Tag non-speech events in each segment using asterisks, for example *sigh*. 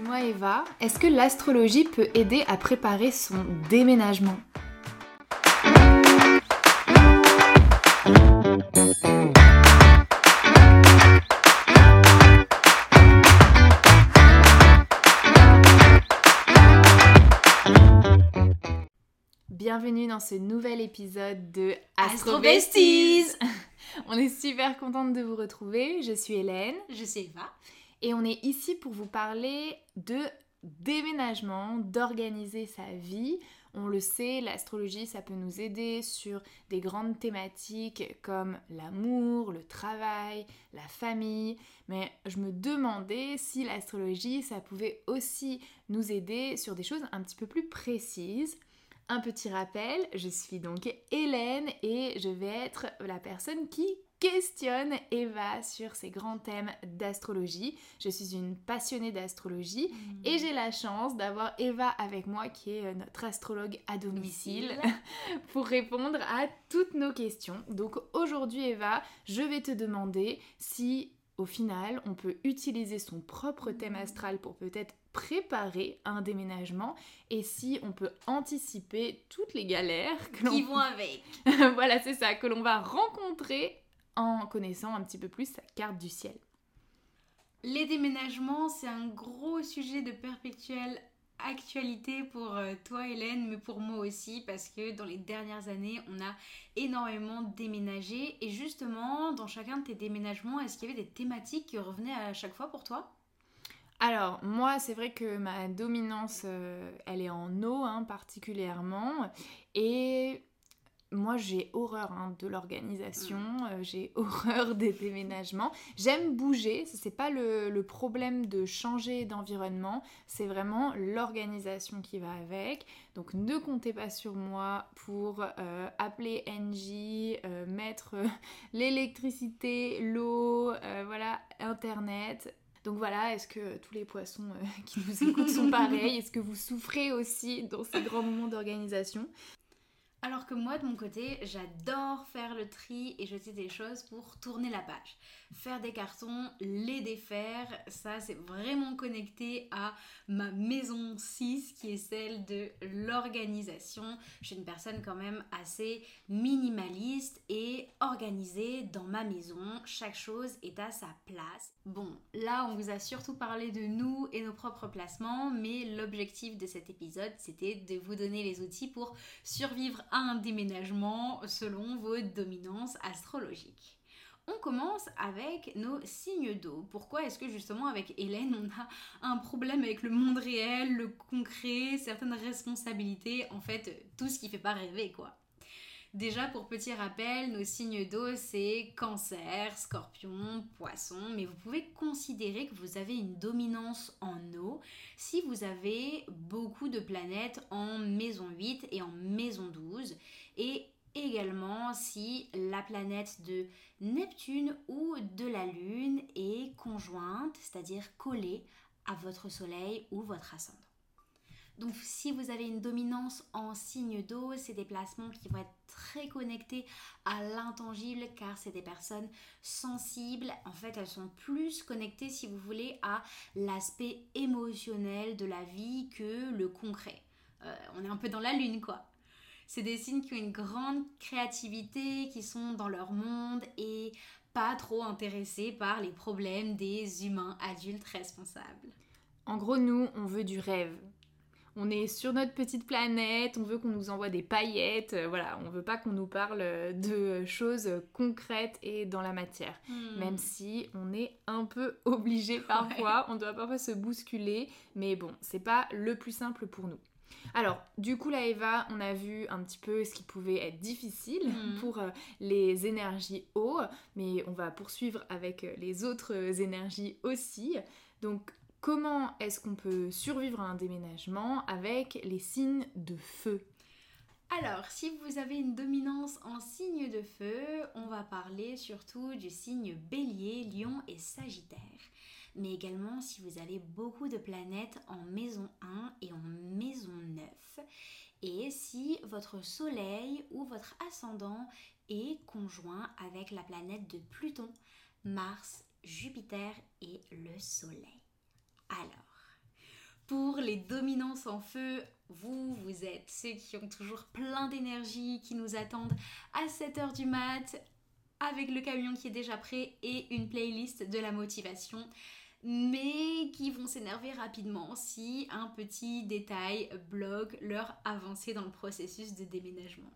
Dis-moi Eva, est-ce que l'astrologie peut aider à préparer son déménagement? Bienvenue dans ce nouvel épisode de Astro Besties. *laughs* On est super contente de vous retrouver. Je suis Hélène. Je suis Eva. Et on est ici pour vous parler de déménagement, d'organiser sa vie. On le sait, l'astrologie, ça peut nous aider sur des grandes thématiques comme l'amour, le travail, la famille. Mais je me demandais si l'astrologie, ça pouvait aussi nous aider sur des choses un petit peu plus précises. Un petit rappel, je suis donc Hélène et je vais être la personne qui questionne Eva sur ces grands thèmes d'astrologie. Je suis une passionnée d'astrologie mmh. et j'ai la chance d'avoir Eva avec moi qui est euh, notre astrologue à domicile *laughs* pour répondre à toutes nos questions. Donc aujourd'hui Eva, je vais te demander si au final, on peut utiliser son propre thème astral pour peut-être préparer un déménagement et si on peut anticiper toutes les galères que qui vont avec. *laughs* voilà, c'est ça que l'on va rencontrer en connaissant un petit peu plus sa carte du ciel. Les déménagements, c'est un gros sujet de perpétuelle actualité pour euh, toi Hélène, mais pour moi aussi, parce que dans les dernières années, on a énormément déménagé. Et justement, dans chacun de tes déménagements, est-ce qu'il y avait des thématiques qui revenaient à chaque fois pour toi? Alors, moi, c'est vrai que ma dominance, euh, elle est en eau hein, particulièrement. Et moi j'ai horreur hein, de l'organisation, mm. euh, j'ai *laughs* horreur des déménagements. J'aime bouger, ce n'est pas le, problème de changer d'environnement, c'est vraiment l'organisation qui va avec. Donc ne comptez pas sur moi pour euh, appeler NJ, euh, mettre *laughs* l'électricité, l'eau, voilà, Internet. Donc voilà, est-ce que tous les poissons *laughs* qui nous écoutent sont pareils? Est-ce que vous souffrez aussi dans ces grands moments d'organisation? Alors que moi, de mon côté, j'adore faire le tri et jeter des choses pour tourner la page. Faire des cartons, les défaire, ça c'est vraiment connecté à ma maison 6 qui est celle de l'organisation. Je suis une personne quand même assez minimaliste et organisée dans ma maison. Chaque chose est à sa place. Bon, là on vous a surtout parlé de nous et nos propres placements, mais l'objectif de cet épisode c'était de vous donner les outils pour survivre un déménagement selon vos dominances astrologiques. On commence avec nos signes d'eau. Pourquoi est-ce que justement avec Hélène on a un problème avec le monde réel, le concret, certaines responsabilités, en fait tout ce qui fait pas rêver quoi? Déjà, pour petit rappel, nos signes d'eau, c'est cancer, scorpion, poisson, mais vous pouvez considérer que vous avez une dominance en eau si vous avez beaucoup de planètes en maison 8 et en maison 12, et également si la planète de Neptune ou de la Lune est conjointe, c'est-à-dire collée à votre Soleil ou votre ascendant. Donc si vous avez une dominance en signe d'eau, c'est des placements qui vont être très connectés à l'intangible car c'est des personnes sensibles. En fait, elles sont plus connectées, si vous voulez, à l'aspect émotionnel de la vie que le concret. Euh, on est un peu dans la lune, quoi. C'est des signes qui ont une grande créativité, qui sont dans leur monde et pas trop intéressés par les problèmes des humains adultes responsables. En gros, nous, on veut du rêve on est sur notre petite planète, on veut qu'on nous envoie des paillettes, euh, voilà, on veut pas qu'on nous parle de choses concrètes et dans la matière. Hmm. Même si on est un peu *laughs* obligé parfois, on doit parfois se bousculer, mais bon, c'est pas le plus simple pour nous. Alors, du coup, là, Eva, on a vu un petit peu ce qui pouvait être difficile hmm. *laughs* pour euh, les énergies eau, mais on va poursuivre avec euh, les autres énergies aussi. Donc, Comment est-ce qu'on peut survivre à un déménagement avec les signes de feu? Alors, si vous avez une dominance en signe de feu, on va parler surtout du signe bélier, lion et sagittaire. Mais également si vous avez beaucoup de planètes en maison 1 et en maison 9. Et si votre soleil ou votre ascendant est conjoint avec la planète de Pluton, Mars, Jupiter et le soleil. Alors, les dominances en feu, vous, vous êtes ceux qui ont toujours plein d'énergie, qui nous attendent à 7h du mat, avec le camion qui est déjà prêt et une playlist de la motivation mais qui vont s'énerver rapidement si un petit détail bloque leur avancée dans le processus de déménagement.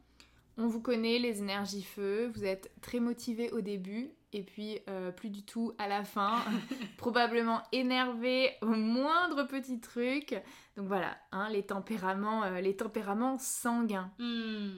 On vous connaît, les énergies feu, vous êtes très motivé au début et puis euh, plus du tout à la fin, *laughs* probablement énervé au moindre petit truc. Donc voilà, hein, les, tempéraments, euh, les tempéraments sanguins. Hmm.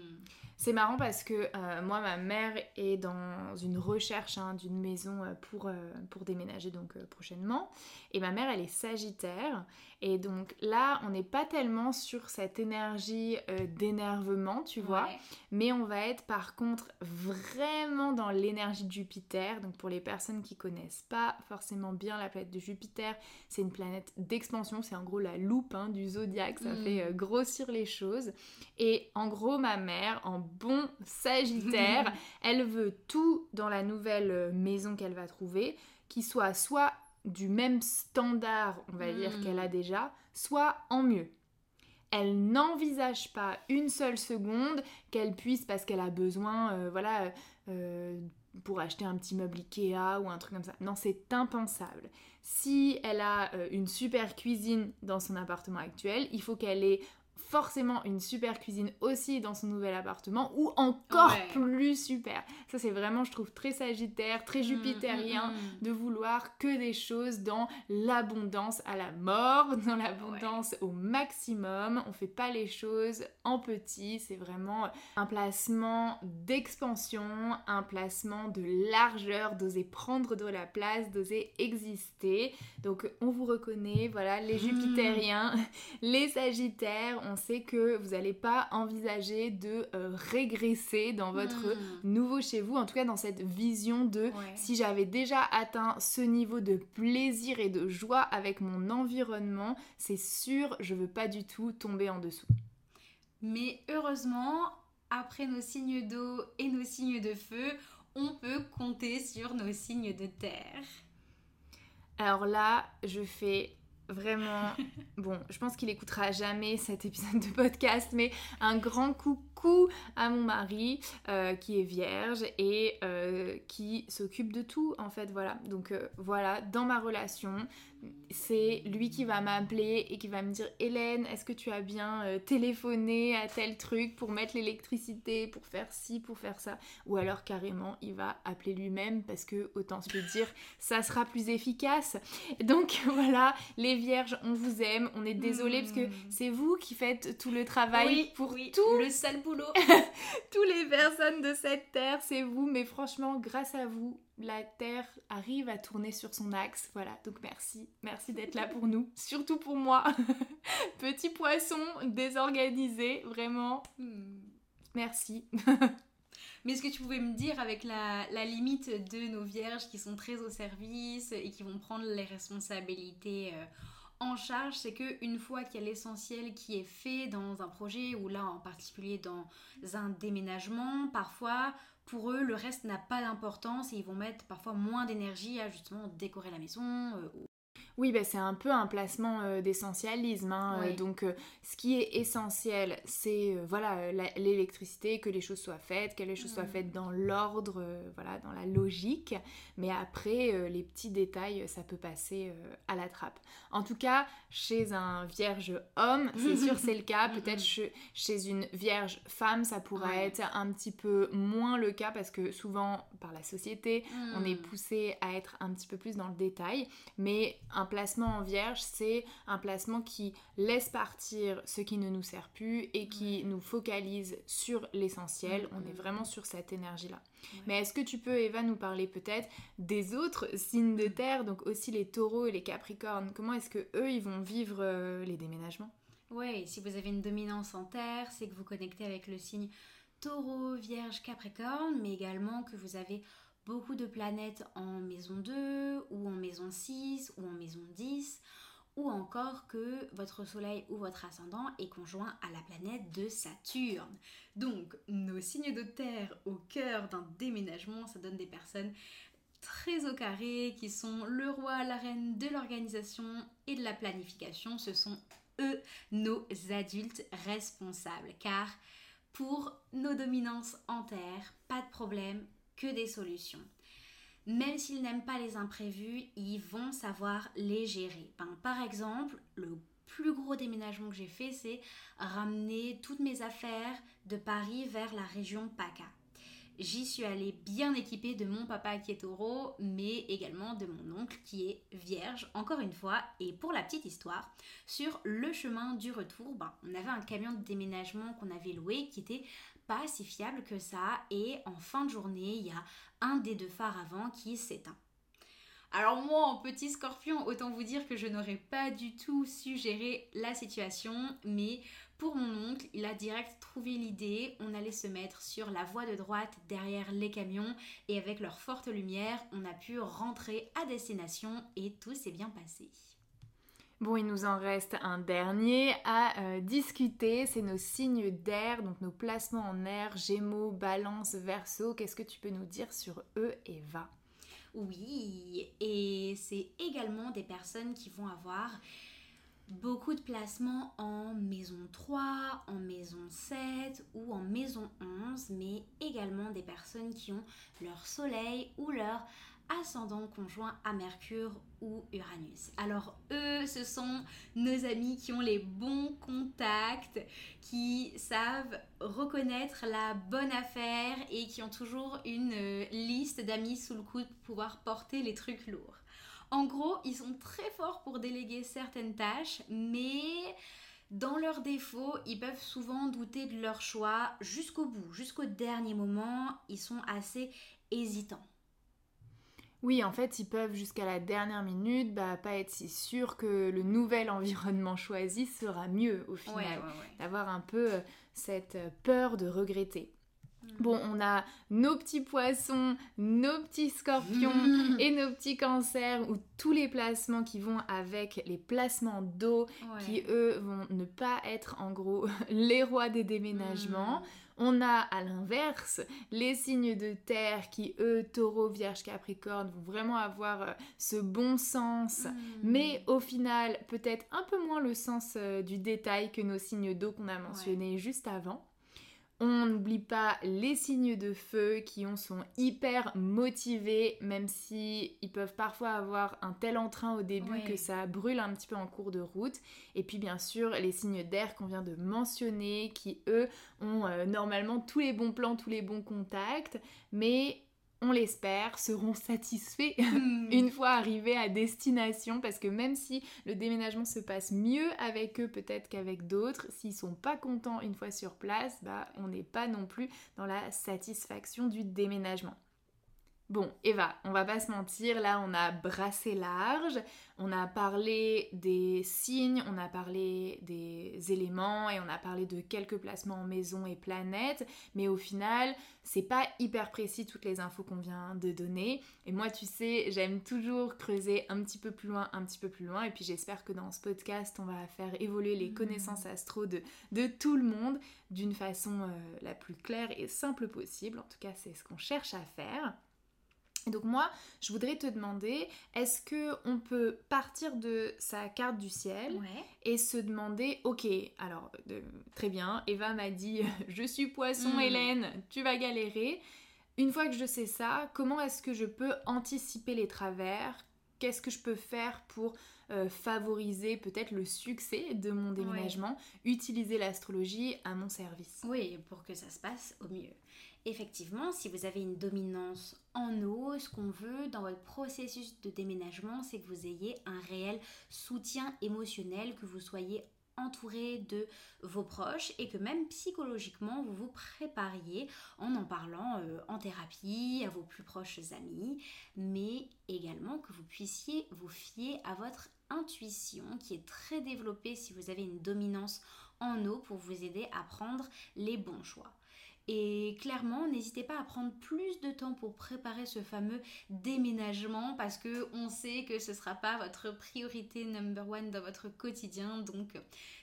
C'est marrant parce que euh, moi, ma mère est dans une recherche hein, d'une maison euh, pour, euh, pour déménager donc prochainement. Et ma mère, elle est sagittaire. Et donc là, on n'est pas tellement sur cette énergie d'énervement, tu vois. Mais on va être par contre vraiment dans l'énergie de Jupiter. Donc pour les personnes qui connaissent pas forcément bien la planète de Jupiter, c'est une planète d'expansion. C'est en gros la loupe hein, du zodiaque. Ça mm. fait grossir les choses. Et en gros, ma mère, en bon Sagittaire. *laughs* elle veut tout dans la nouvelle euh, maison qu'elle va trouver, qui soit soit du même standard, on va dire, hmm. qu'elle a déjà, soit en mieux. Elle n'envisage pas une seule seconde qu'elle puisse, parce qu'elle a besoin, euh, voilà, euh, pour acheter un petit meuble Ikea ou un truc comme ça. Non, c'est impensable. Si elle a une super cuisine dans son appartement actuel, il faut qu'elle ait forcément une super cuisine aussi dans son nouvel appartement ou encore plus super. Ça c'est vraiment je trouve très sagittaire, très mm, jupitérien mm, mm. de vouloir que des choses dans l'abondance à la mort, *laughs* dans l'abondance au maximum. On fait pas les choses en petit, c'est vraiment un placement d'expansion, un placement de largeur, d'oser prendre de la place, d'oser exister. Donc on vous reconnaît, voilà, les jupitériens, *laughs* les sagittaires, on sait que vous n'allez pas envisager de euh, régresser dans votre hmm. nouveau chez vous, en tout cas dans cette vision de si j'avais déjà atteint ce niveau de plaisir et de joie avec mon environnement, c'est sûr, je veux pas du tout tomber en dessous. Mais heureusement, après nos signes d'eau et nos signes de feu, on peut compter sur nos signes de terre. Alors là, je fais vraiment, bon, je pense qu'il écoutera jamais cet épisode de podcast, mais un grand coucou à mon mari euh, qui est vierge et euh, qui s'occupe de tout en fait, voilà. Donc euh, voilà, dans ma relation, c'est lui qui va m'appeler et qui va me dire Hélène, est-ce que tu as bien téléphoné à tel truc pour mettre l'électricité, pour faire ci, pour faire ça? Ou alors carrément, il va appeler lui-même parce que, autant se le dire, ça sera plus efficace. Donc *laughs* voilà, les vierges, on vous aime, on est désolé parce que hmm. c'est vous qui faites tout le travail pour tout le sale boulot. *laughs* *laughs* Tous les personnes de cette terre, c'est vous, mais franchement, grâce à vous, la Terre arrive à tourner sur son axe. Voilà, donc merci. Merci d'être là pour nous. *laughs* Surtout pour moi. Petit poisson désorganisé, vraiment. Hmm. Merci. Mais est-ce que tu pouvais me dire avec la, limite de nos vierges qui sont très au service et qui vont prendre les responsabilités euh, en charge, c'est que une fois qu'il y a l'essentiel qui est fait dans un projet ou là en particulier dans un déménagement, parfois pour eux, le reste n'a pas d'importance et ils vont mettre parfois moins d'énergie à justement décorer la maison euh, oui, bah, c'est un peu un placement euh, d'essentialisme. Hein, euh, donc, euh, ce qui est essentiel, c'est voilà l'électricité, que les choses soient faites, que les choses soient faites dans l'ordre, voilà, dans la logique. Mais après, les petits détails, ça peut passer à la trappe. En tout cas, chez un vierge homme, c'est sûr, c'est le *laughs* cas. Peut-être chez une vierge femme, ça pourrait être un petit peu moins le cas parce que souvent, par la société, on est mm. poussé à être un petit peu plus dans le détail. Mais un placement en vierge, c'est un placement qui laisse partir ce qui ne nous sert plus et qui nous focalise sur l'essentiel. On est vraiment sur cette énergie-là. Mais est-ce que tu peux, Eva, nous parler peut-être des autres signes de terre, donc aussi les taureaux et les capricornes? Comment est-ce que eux, ils vont vivre euh, les déménagements? Oui, si vous avez une dominance en terre, c'est que vous connectez avec le signe taureau, vierge, capricorne, mais également que vous avez beaucoup de planètes en maison 2 ou en maison 6 ou en maison 10 ou encore que votre soleil ou votre ascendant est conjoint à la planète de Saturne. Donc nos signes de terre au cœur d'un déménagement, ça donne des personnes très au carré qui sont le roi, la reine de l'organisation et de la planification. Ce sont eux nos adultes responsables. Car pour nos dominances en terre, pas de problème, que des solutions. Même s'ils n'aiment pas les imprévus, ils vont savoir les gérer. Ben, par exemple, le plus gros déménagement que j'ai fait, c'est ramener toutes mes affaires de Paris vers la région PACA. J'y suis allée bien équipée de mon papa qui est taureau, mais également de mon oncle qui est vierge, encore une fois. Et pour la petite histoire, sur le chemin du retour, ben, on avait un camion de déménagement qu'on avait loué qui était pas si fiable que ça. Et en fin de journée, il y a un des deux phares avant qui s'éteint. Alors moi, petit scorpion, autant vous dire que je n'aurais pas du tout su gérer la situation, mais pour mon oncle, il a direct trouvé l'idée, on allait se mettre sur la voie de droite derrière les camions et avec leur forte lumière, on a pu rentrer à destination et tout s'est bien passé. Bon, il nous en reste un dernier à euh, discuter, c'est nos signes d'air, donc nos placements en air, Gémeaux, Balance, Verseau. Qu'est-ce que tu peux nous dire sur eux, Eva? Oui, et c'est également des personnes qui vont avoir beaucoup de placements en maison 3, en maison 7 ou en maison 11, mais également des personnes qui ont leur soleil ou leur ascendant conjoint à Mercure ou Uranus. Alors eux, ce sont nos amis qui ont les bons contacts, qui savent reconnaître la bonne affaire et qui ont toujours une euh, liste d'amis sous le coude pour pouvoir porter les trucs lourds. En gros, ils sont très forts pour déléguer certaines tâches, mais dans leurs défauts, ils peuvent souvent douter de leur choix jusqu'au bout, jusqu'au dernier moment. Ils sont assez hésitants. Oui, en fait, ils peuvent jusqu'à la dernière minute bah, pas être si sûrs que le nouvel *laughs* environnement choisi sera mieux au final. D'avoir un peu euh, cette peur de regretter. Bon, on a nos petits poissons, nos petits scorpions mm. et nos petits cancers, ou tous les placements qui vont avec les placements d'eau, qui eux vont ne pas être en gros *laughs* les rois des déménagements. Mm. On a à l'inverse les signes de terre qui, eux, taureau, vierge, capricorne, vont vraiment avoir euh, ce bon sens, mm. mais au final, peut-être un peu moins le sens euh, du détail que nos signes d'eau qu'on a mentionnés juste avant. On n'oublie pas les signes de feu qui ont, sont hyper motivés, même si ils peuvent parfois avoir un tel entrain au début que ça brûle un petit peu en cours de route. Et puis bien sûr les signes d'air qu'on vient de mentionner, qui eux ont euh, normalement tous les bons plans, tous les bons contacts, mais on l'espère, seront satisfaits *laughs* hmm. une fois arrivés à destination parce que même si le déménagement se passe mieux avec eux peut-être qu'avec d'autres, s'ils sont pas contents une fois sur place, bah on n'est pas non plus dans la satisfaction du déménagement. Bon, Eva, on va pas se mentir, là on a brassé large, on a parlé des signes, on a parlé des éléments et on a parlé de quelques placements en maison et planète, mais au final, c'est pas hyper précis toutes les infos qu'on vient de donner. Et moi, tu sais, j'aime toujours creuser un petit peu plus loin, un petit peu plus loin, et puis j'espère que dans ce podcast, on va faire évoluer les mmh. connaissances astro de, de tout le monde d'une façon euh, la plus claire et simple possible. En tout cas, c'est ce qu'on cherche à faire donc moi, je voudrais te demander, est-ce que on peut partir de sa carte du ciel et se demander, ok, alors très bien, Eva m'a dit, *laughs* je suis poisson, hmm. Hélène, tu vas galérer. Une fois que je sais ça, comment est-ce que je peux anticiper les travers? Qu'est-ce que je peux faire pour euh, favoriser peut-être le succès de mon déménagement? Utiliser l'astrologie à mon service. Oui, pour que ça se passe au mieux effectivement, si vous avez une dominance en eau, ce qu'on veut dans votre processus de déménagement, c'est que vous ayez un réel soutien émotionnel, que vous soyez entouré de vos proches et que même psychologiquement vous vous prépariez en en parlant euh, en thérapie à vos plus proches amis, mais également que vous puissiez vous fier à votre intuition qui est très développée si vous avez une dominance en eau pour vous aider à prendre les bons choix. Et clairement, n'hésitez pas à prendre plus de temps pour préparer ce fameux déménagement parce que on sait que ce ne sera pas votre priorité number one dans votre quotidien. Donc,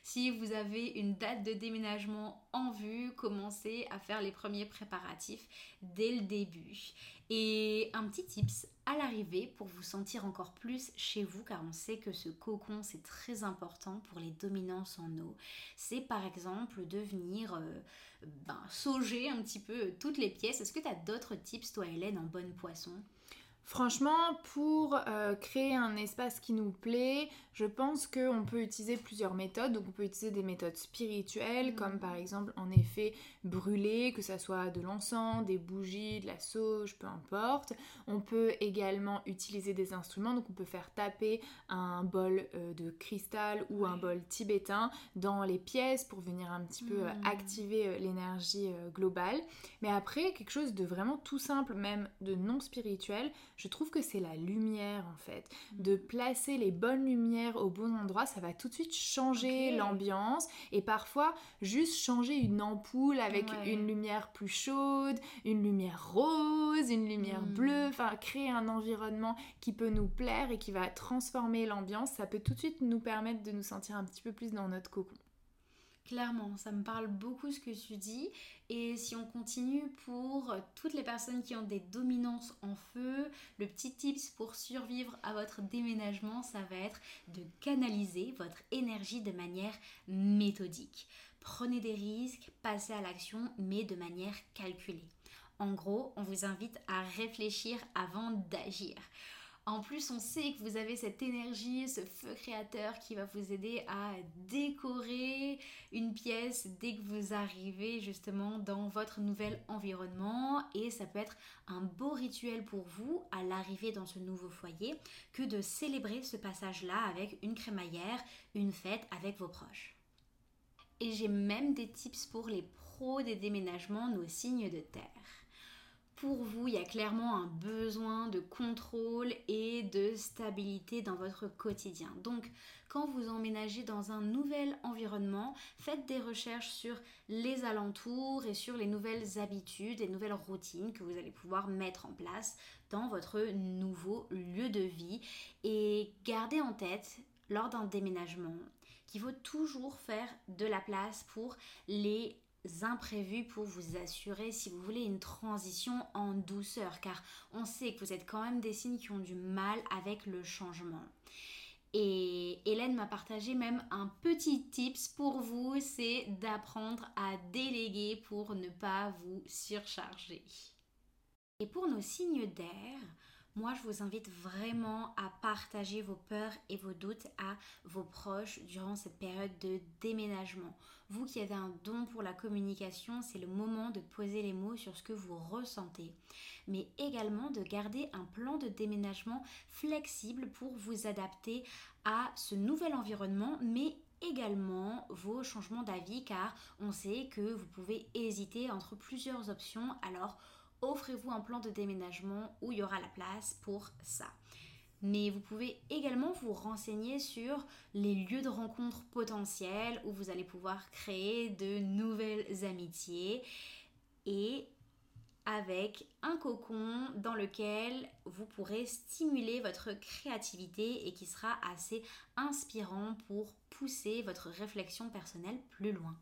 si vous avez une date de déménagement en vue, commencez à faire les premiers préparatifs dès le début. Et un petit tips à l'arrivée pour vous sentir encore plus chez vous, car on sait que ce cocon c'est très important pour les dominances en eau. C'est par exemple de venir euh, ben, sauger un petit peu toutes les pièces. Est-ce que tu as d'autres tips, toi Hélène, en bonne poisson? Franchement, pour euh, créer un espace qui nous plaît, je pense qu'on peut utiliser plusieurs méthodes. Donc on peut utiliser des méthodes spirituelles, mm. comme par exemple en effet brûler, que ça soit de l'encens, des bougies, de la sauge, peu importe. On peut également utiliser des instruments, donc on peut faire taper un bol euh, de cristal ou un bol tibétain dans les pièces pour venir un petit peu euh, mm. activer l'énergie globale. Mais après, quelque chose de vraiment tout simple, même de non spirituel, je trouve que c'est la lumière en fait. De placer les bonnes lumières au bon endroit, ça va tout de suite changer l'ambiance et parfois juste changer une ampoule avec une lumière plus chaude, une lumière rose, une lumière hmm. bleue, enfin créer un environnement qui peut nous plaire et qui va transformer l'ambiance, ça peut tout de suite nous permettre de nous sentir un petit peu plus dans notre cocon. Clairement, ça me parle beaucoup ce que tu dis. Et si on continue pour toutes les personnes qui ont des dominances en feu, le petit tips pour survivre à votre déménagement, ça va être de canaliser votre énergie de manière méthodique. Prenez des risques, passez à l'action, mais de manière calculée. En gros, on vous invite à réfléchir avant d'agir. En plus, on sait que vous avez cette énergie, ce feu créateur qui va vous aider à décorer une pièce dès que vous arrivez justement dans votre nouvel environnement. Et ça peut être un beau rituel pour vous à l'arrivée dans ce nouveau foyer que de célébrer ce passage-là avec une crémaillère, une fête avec vos proches. Et j'ai même des tips pour les pros des déménagements, nos signes de terre pour vous, il y a clairement un besoin de contrôle et de stabilité dans votre quotidien. Donc, quand vous emménagez dans un nouvel environnement, faites des recherches sur les alentours et sur les nouvelles habitudes et nouvelles routines que vous allez pouvoir mettre en place dans votre nouveau lieu de vie. Et gardez en tête, lors d'un déménagement, qu'il faut toujours faire de la place pour les imprévus pour vous assurer si vous voulez une transition en douceur car on sait que vous êtes quand même des signes qui ont du mal avec le changement. Et Hélène m'a partagé même un petit tips pour vous, c'est d'apprendre à déléguer pour ne pas vous surcharger. Et pour nos signes d'air, moi, je vous invite vraiment à partager vos peurs et vos doutes à vos proches durant cette période de déménagement. Vous qui avez un don pour la communication, c'est le moment de poser les mots sur ce que vous ressentez, mais également de garder un plan de déménagement flexible pour vous adapter à ce nouvel environnement, mais également vos changements d'avis car on sait que vous pouvez hésiter entre plusieurs options. Alors, offrez-vous un plan de déménagement où il y aura la place pour ça. Mais vous pouvez également vous renseigner sur les lieux de rencontre potentiels où vous allez pouvoir créer de nouvelles amitiés et avec un cocon dans lequel vous pourrez stimuler votre créativité et qui sera assez inspirant pour pousser votre réflexion personnelle plus loin.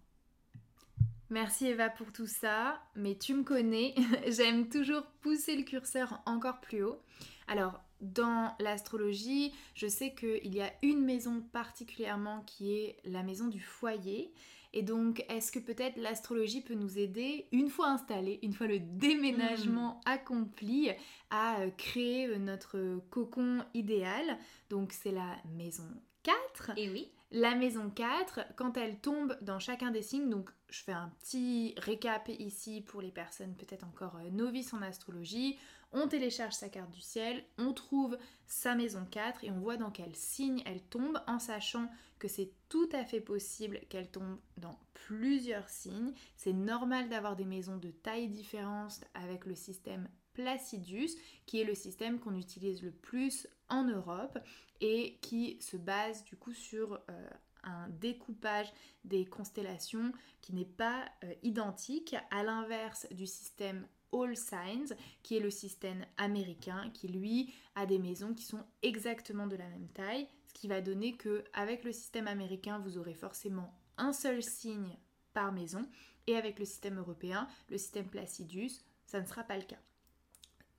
Merci Eva pour tout ça, mais tu me connais, *laughs* j'aime toujours pousser le curseur encore plus haut. Alors, dans l'astrologie, je sais qu'il y a une maison particulièrement qui est la maison du foyer. Et donc, est-ce que peut-être l'astrologie peut nous aider, une fois installé, une fois le *laughs* déménagement hmm. accompli, à euh, créer euh, notre cocon idéal? Donc, c'est la maison 4. Et oui. La maison 4, quand elle tombe dans chacun des signes, donc je fais un petit récap ici pour les personnes peut-être encore euh, novices en astrologie, on télécharge sa carte du ciel, on trouve sa maison 4 et on voit dans quel signe elle tombe en sachant que c'est tout à fait possible qu'elle tombe dans plusieurs signes. C'est normal d'avoir des maisons de taille différente avec le système Placidus, qui est le système qu'on utilise le plus en Europe et qui se base du coup sur euh, un découpage des constellations qui n'est pas euh, identique à l'inverse du système All Signs qui est le système américain qui lui a des maisons qui sont exactement de la même taille ce qui va donner que avec le système américain vous aurez forcément un seul signe par maison et avec le système européen le système Placidus ça ne sera pas le cas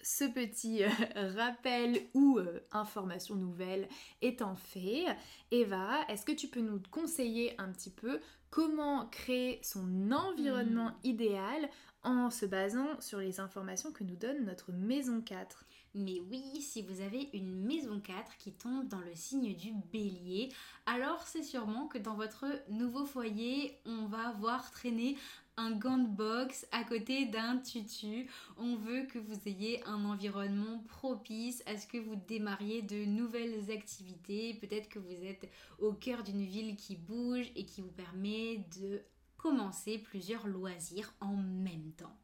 ce petit euh, *laughs* rappel ou euh, information nouvelle étant fait, Eva, est-ce que tu peux nous conseiller un petit peu comment créer son environnement Hmm. idéal en se basant sur les informations que nous donne notre maison 4 Mais oui, si vous avez une maison 4 qui tombe dans le signe du bélier, alors c'est sûrement que dans votre nouveau foyer, on va voir traîner un gant de boxe à côté d'un tutu. On veut que vous ayez un environnement propice à ce que vous démarriez de nouvelles activités. Peut-être que vous êtes au cœur d'une ville qui bouge et qui vous permet de commencer plusieurs loisirs en même temps.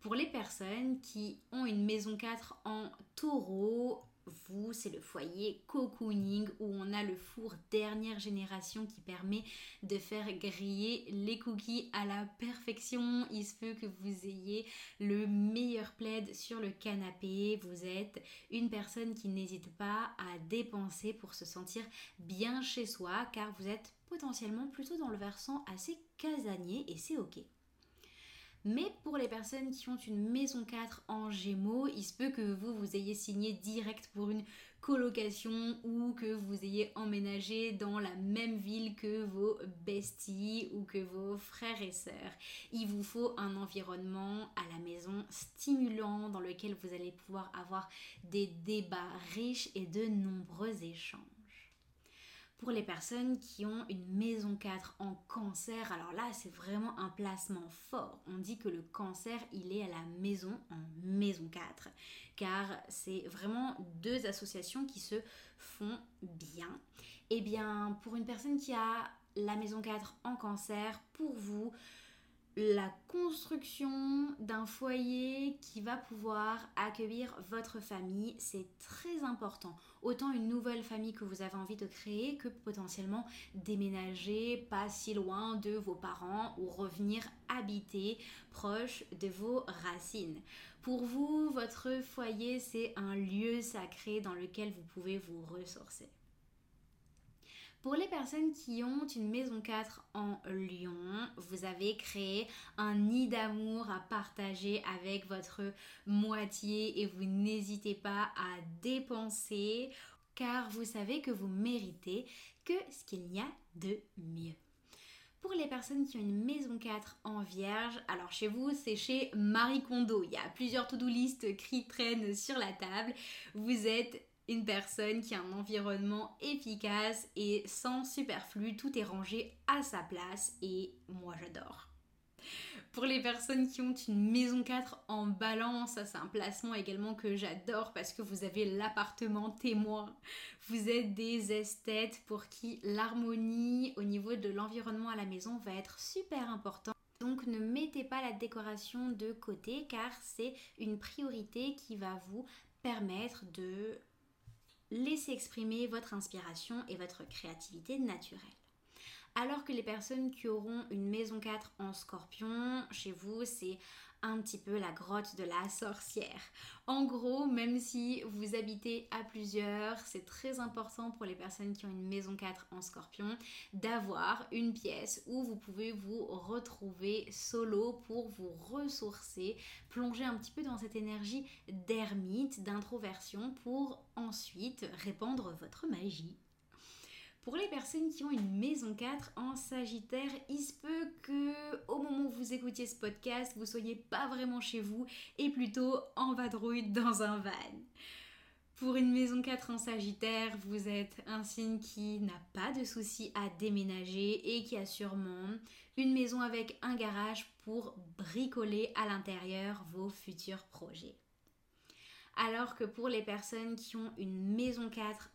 Pour les personnes qui ont une maison 4 en taureau, vous, c'est le foyer cocooning où on a le four dernière génération qui permet de faire griller les cookies à la perfection. Il se peut que vous ayez le meilleur plaid sur le canapé. Vous êtes une personne qui n'hésite pas à dépenser pour se sentir bien chez soi car vous êtes potentiellement plutôt dans le versant assez casanier et c'est ok. Mais pour les personnes qui ont une maison 4 en gémeaux, il se peut que vous, vous ayez signé direct pour une colocation ou que vous ayez emménagé dans la même ville que vos besties ou que vos frères et sœurs. Il vous faut un environnement à la maison stimulant dans lequel vous allez pouvoir avoir des débats riches et de nombreux échanges pour les personnes qui ont une maison 4 en cancer, alors là c'est vraiment un placement fort. On dit que le cancer il est à la maison en maison 4 car c'est vraiment deux associations qui se font bien. Et bien pour une personne qui a la maison 4 en cancer, pour vous, la construction d'un foyer qui va pouvoir accueillir votre famille, c'est très important. Autant une nouvelle famille que vous avez envie de créer que potentiellement déménager pas si loin de vos parents ou revenir habiter proche de vos racines. Pour vous, votre foyer, c'est un lieu sacré dans lequel vous pouvez vous ressourcer. Pour les personnes qui ont une maison 4 en Lyon, vous avez créé un nid d'amour à partager avec votre moitié et vous n'hésitez pas à dépenser car vous savez que vous méritez que ce qu'il y a de mieux. Pour les personnes qui ont une maison 4 en vierge, alors chez vous c'est chez Marie Kondo, il y a plusieurs to-do list qui traînent sur la table. Vous êtes une personne qui a un environnement efficace et sans superflu, tout est rangé à sa place et moi j'adore. Pour les personnes qui ont une maison 4 en balance, ça c'est un placement également que j'adore parce que vous avez l'appartement témoin. Vous êtes des esthètes pour qui l'harmonie au niveau de l'environnement à la maison va être super important. Donc ne mettez pas la décoration de côté car c'est une priorité qui va vous permettre de laisser exprimer votre inspiration et votre créativité naturelle. Alors que les personnes qui auront une maison 4 en scorpion, chez vous, c'est un petit peu la grotte de la sorcière. En gros, même si vous habitez à plusieurs, c'est très important pour les personnes qui ont une maison 4 en scorpion d'avoir une pièce où vous pouvez vous retrouver solo pour vous ressourcer, plonger un petit peu dans cette énergie d'ermite, d'introversion pour ensuite répandre votre magie. Pour les personnes qui ont une maison 4 en Sagittaire, il se peut que au moment où vous écoutiez ce podcast, vous soyez pas vraiment chez vous et plutôt en vadrouille dans un van. Pour une maison 4 en Sagittaire, vous êtes un signe qui n'a pas de souci à déménager et qui a sûrement une maison avec un garage pour bricoler à l'intérieur vos futurs projets. Alors que pour les personnes qui ont une maison 4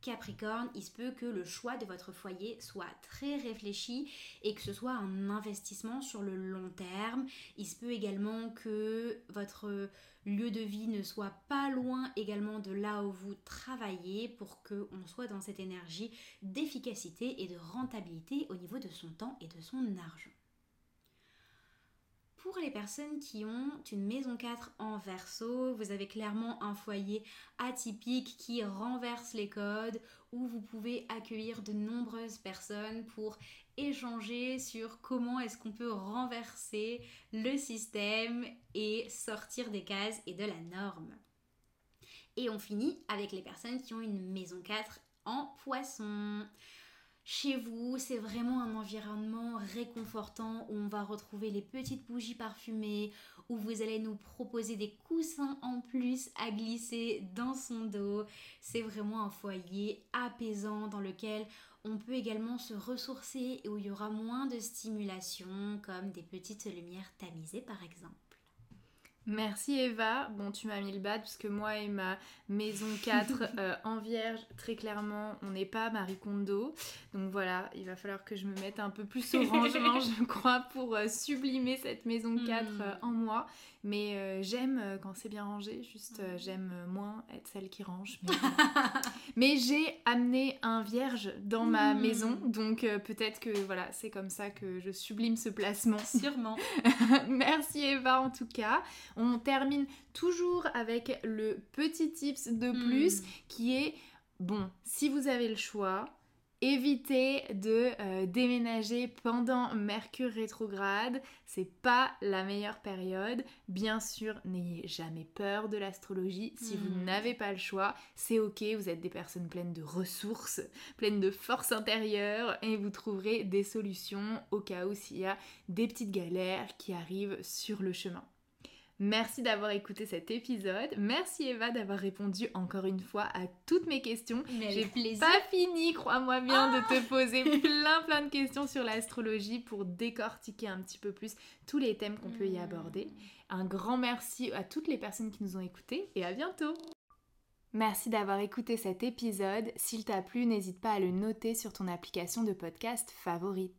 Capricorne, il se peut que le choix de votre foyer soit très réfléchi et que ce soit un investissement sur le long terme. Il se peut également que votre lieu de vie ne soit pas loin également de là où vous travaillez pour qu'on soit dans cette énergie d'efficacité et de rentabilité au niveau de son temps et de son argent. Pour les personnes qui ont une maison 4 en verso, vous avez clairement un foyer atypique qui renverse les codes, où vous pouvez accueillir de nombreuses personnes pour échanger sur comment est-ce qu'on peut renverser le système et sortir des cases et de la norme. Et on finit avec les personnes qui ont une maison 4 en poisson chez vous. C'est vraiment un environnement réconfortant où on va retrouver les petites bougies parfumées, où vous allez nous proposer des coussins en plus à glisser dans son dos. C'est vraiment un foyer apaisant dans lequel on peut également se ressourcer et où il y aura moins de stimulation comme des petites lumières tamisées par exemple. Merci Eva. Bon, tu m'as mis le bad parce que moi et ma maison 4 *laughs* euh, en vierge, très clairement, on n'est pas Marie Kondo. Donc voilà, il va falloir que je me mette un peu plus au rangement, *laughs* je crois, pour euh, sublimer cette maison 4 hmm. euh, en moi. Mais j'aime quand c'est bien rangé, juste j'aime moins être celle qui range. *laughs* Mais, j'ai amené un vierge dans ma hmm. maison, donc peut-être que voilà, c'est comme ça que je sublime ce placement. Sûrement. Merci Eva en tout cas. On termine toujours avec le petit tips de plus hmm. qui est, bon, si vous avez le choix, évitez de euh, déménager pendant Mercure rétrograde, c'est pas la meilleure période. Bien sûr, n'ayez jamais peur de l'astrologie. Si vous hmm. n'avez pas le choix, c'est ok, vous êtes des personnes pleines de ressources, pleines de force intérieure et vous trouverez des solutions au cas où s'il y a des petites galères qui arrivent sur le chemin. Merci d'avoir écouté cet épisode. Merci Eva d'avoir répondu encore une fois à toutes mes questions. J'ai pas fini, crois-moi bien, de te ah poser *laughs* plein plein de questions sur l'astrologie pour décortiquer un petit peu plus tous les thèmes qu'on peut y hmm. aborder. Un grand merci à toutes les personnes qui nous ont écoutés et à bientôt. Merci d'avoir écouté cet épisode. S'il t'a plu, n'hésite pas à le noter sur ton application de podcast favorite.